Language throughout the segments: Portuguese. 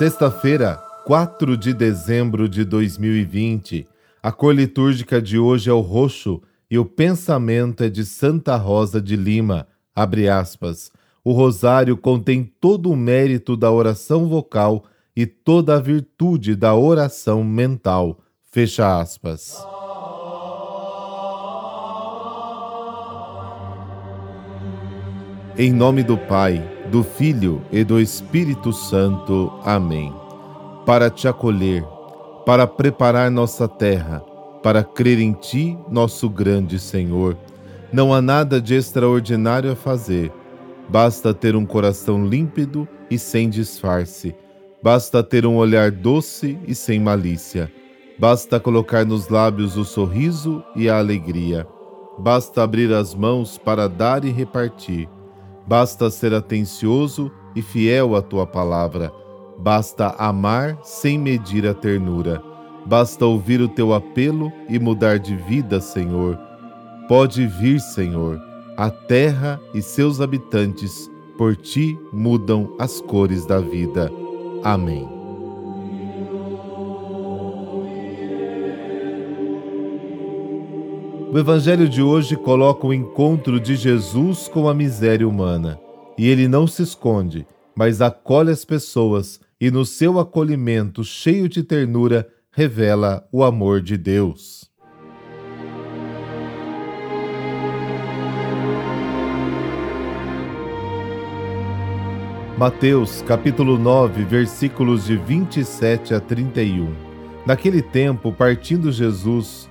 Sexta-feira, 4 de dezembro de 2020. A cor litúrgica de hoje é o roxo e o pensamento é de Santa Rosa de Lima. Abre aspas. O rosário contém todo o mérito da oração vocal e toda a virtude da oração mental. Fecha aspas. Em nome do Pai, do Filho e do Espírito Santo. Amém. Para te acolher, para preparar nossa terra, para crer em Ti, nosso grande Senhor. Não há nada de extraordinário a fazer. Basta ter um coração límpido e sem disfarce. Basta ter um olhar doce e sem malícia. Basta colocar nos lábios o sorriso e a alegria. Basta abrir as mãos para dar e repartir Basta ser atencioso e fiel à tua palavra. Basta amar sem medir a ternura. Basta ouvir o teu apelo e mudar de vida, Senhor. Pode vir, Senhor. A terra e seus habitantes por ti mudam as cores da vida. Amém. O Evangelho de hoje coloca o encontro de Jesus com a miséria humana. E ele não se esconde, mas acolhe as pessoas e, no seu acolhimento cheio de ternura, revela o amor de Deus. Mateus capítulo 9, versículos de 27 a 31. Naquele tempo, partindo Jesus,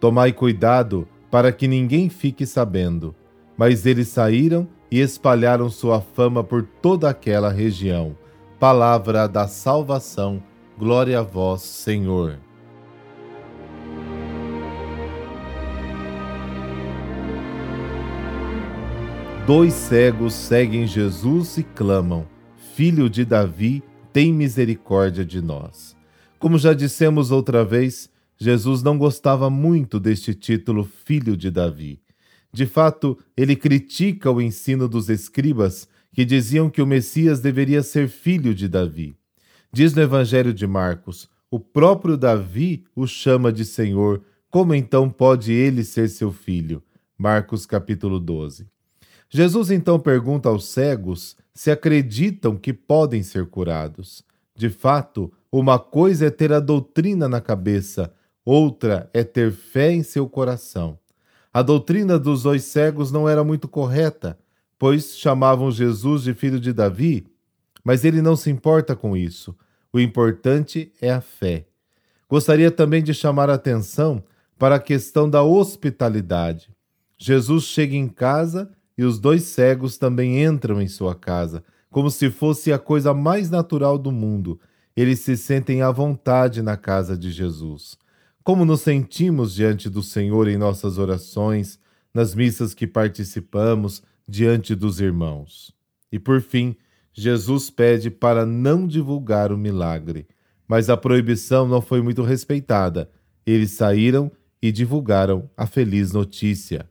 Tomai cuidado para que ninguém fique sabendo. Mas eles saíram e espalharam sua fama por toda aquela região. Palavra da salvação, glória a vós, Senhor. Dois cegos seguem Jesus e clamam: Filho de Davi, tem misericórdia de nós. Como já dissemos outra vez, Jesus não gostava muito deste título Filho de Davi. De fato, ele critica o ensino dos escribas que diziam que o Messias deveria ser filho de Davi. Diz no Evangelho de Marcos: o próprio Davi o chama de Senhor, como então pode ele ser seu filho? Marcos capítulo 12. Jesus então pergunta aos cegos se acreditam que podem ser curados. De fato, uma coisa é ter a doutrina na cabeça, outra é ter fé em seu coração. A doutrina dos dois cegos não era muito correta, pois chamavam Jesus de filho de Davi, mas ele não se importa com isso. O importante é a fé. Gostaria também de chamar a atenção para a questão da hospitalidade. Jesus chega em casa e os dois cegos também entram em sua casa, como se fosse a coisa mais natural do mundo. Eles se sentem à vontade na casa de Jesus como nos sentimos diante do Senhor em nossas orações, nas missas que participamos, diante dos irmãos. E por fim, Jesus pede para não divulgar o milagre, mas a proibição não foi muito respeitada. Eles saíram e divulgaram a feliz notícia.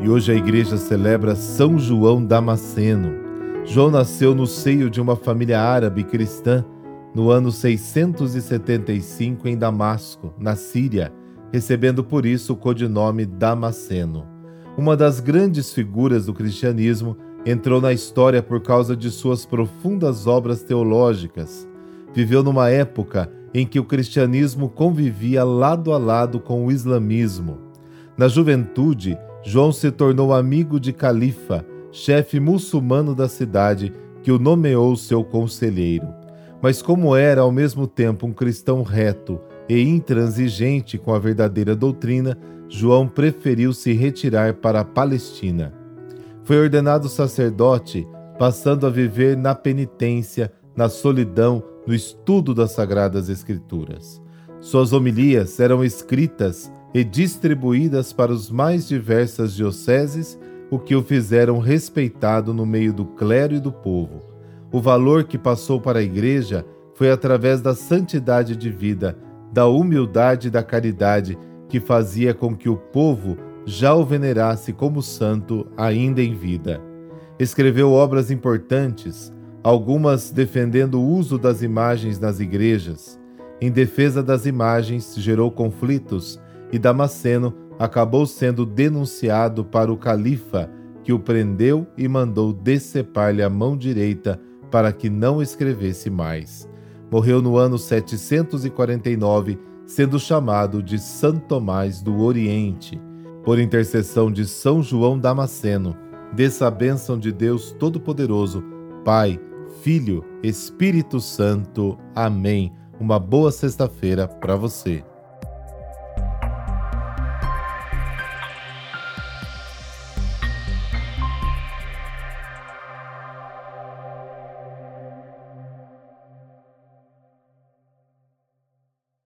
E hoje a igreja celebra São João Damasceno João nasceu no seio de uma família árabe cristã no ano 675 em Damasco, na Síria, recebendo por isso o codinome Damasceno. Uma das grandes figuras do cristianismo, entrou na história por causa de suas profundas obras teológicas. Viveu numa época em que o cristianismo convivia lado a lado com o islamismo. Na juventude, João se tornou amigo de Califa, chefe muçulmano da cidade, que o nomeou seu conselheiro. Mas, como era ao mesmo tempo um cristão reto e intransigente com a verdadeira doutrina, João preferiu se retirar para a Palestina. Foi ordenado sacerdote, passando a viver na penitência, na solidão, no estudo das Sagradas Escrituras. Suas homilias eram escritas e distribuídas para os mais diversas dioceses, o que o fizeram respeitado no meio do clero e do povo. O valor que passou para a Igreja foi através da santidade de vida, da humildade e da caridade que fazia com que o povo já o venerasse como santo ainda em vida. Escreveu obras importantes, algumas defendendo o uso das imagens nas igrejas. Em defesa das imagens, gerou conflitos e Damasceno acabou sendo denunciado para o califa, que o prendeu e mandou decepar-lhe a mão direita para que não escrevesse mais. Morreu no ano 749, sendo chamado de São Tomás do Oriente. Por intercessão de São João Damasceno, dessa a bênção de Deus Todo-Poderoso, Pai, Filho, Espírito Santo. Amém. Uma boa sexta-feira para você.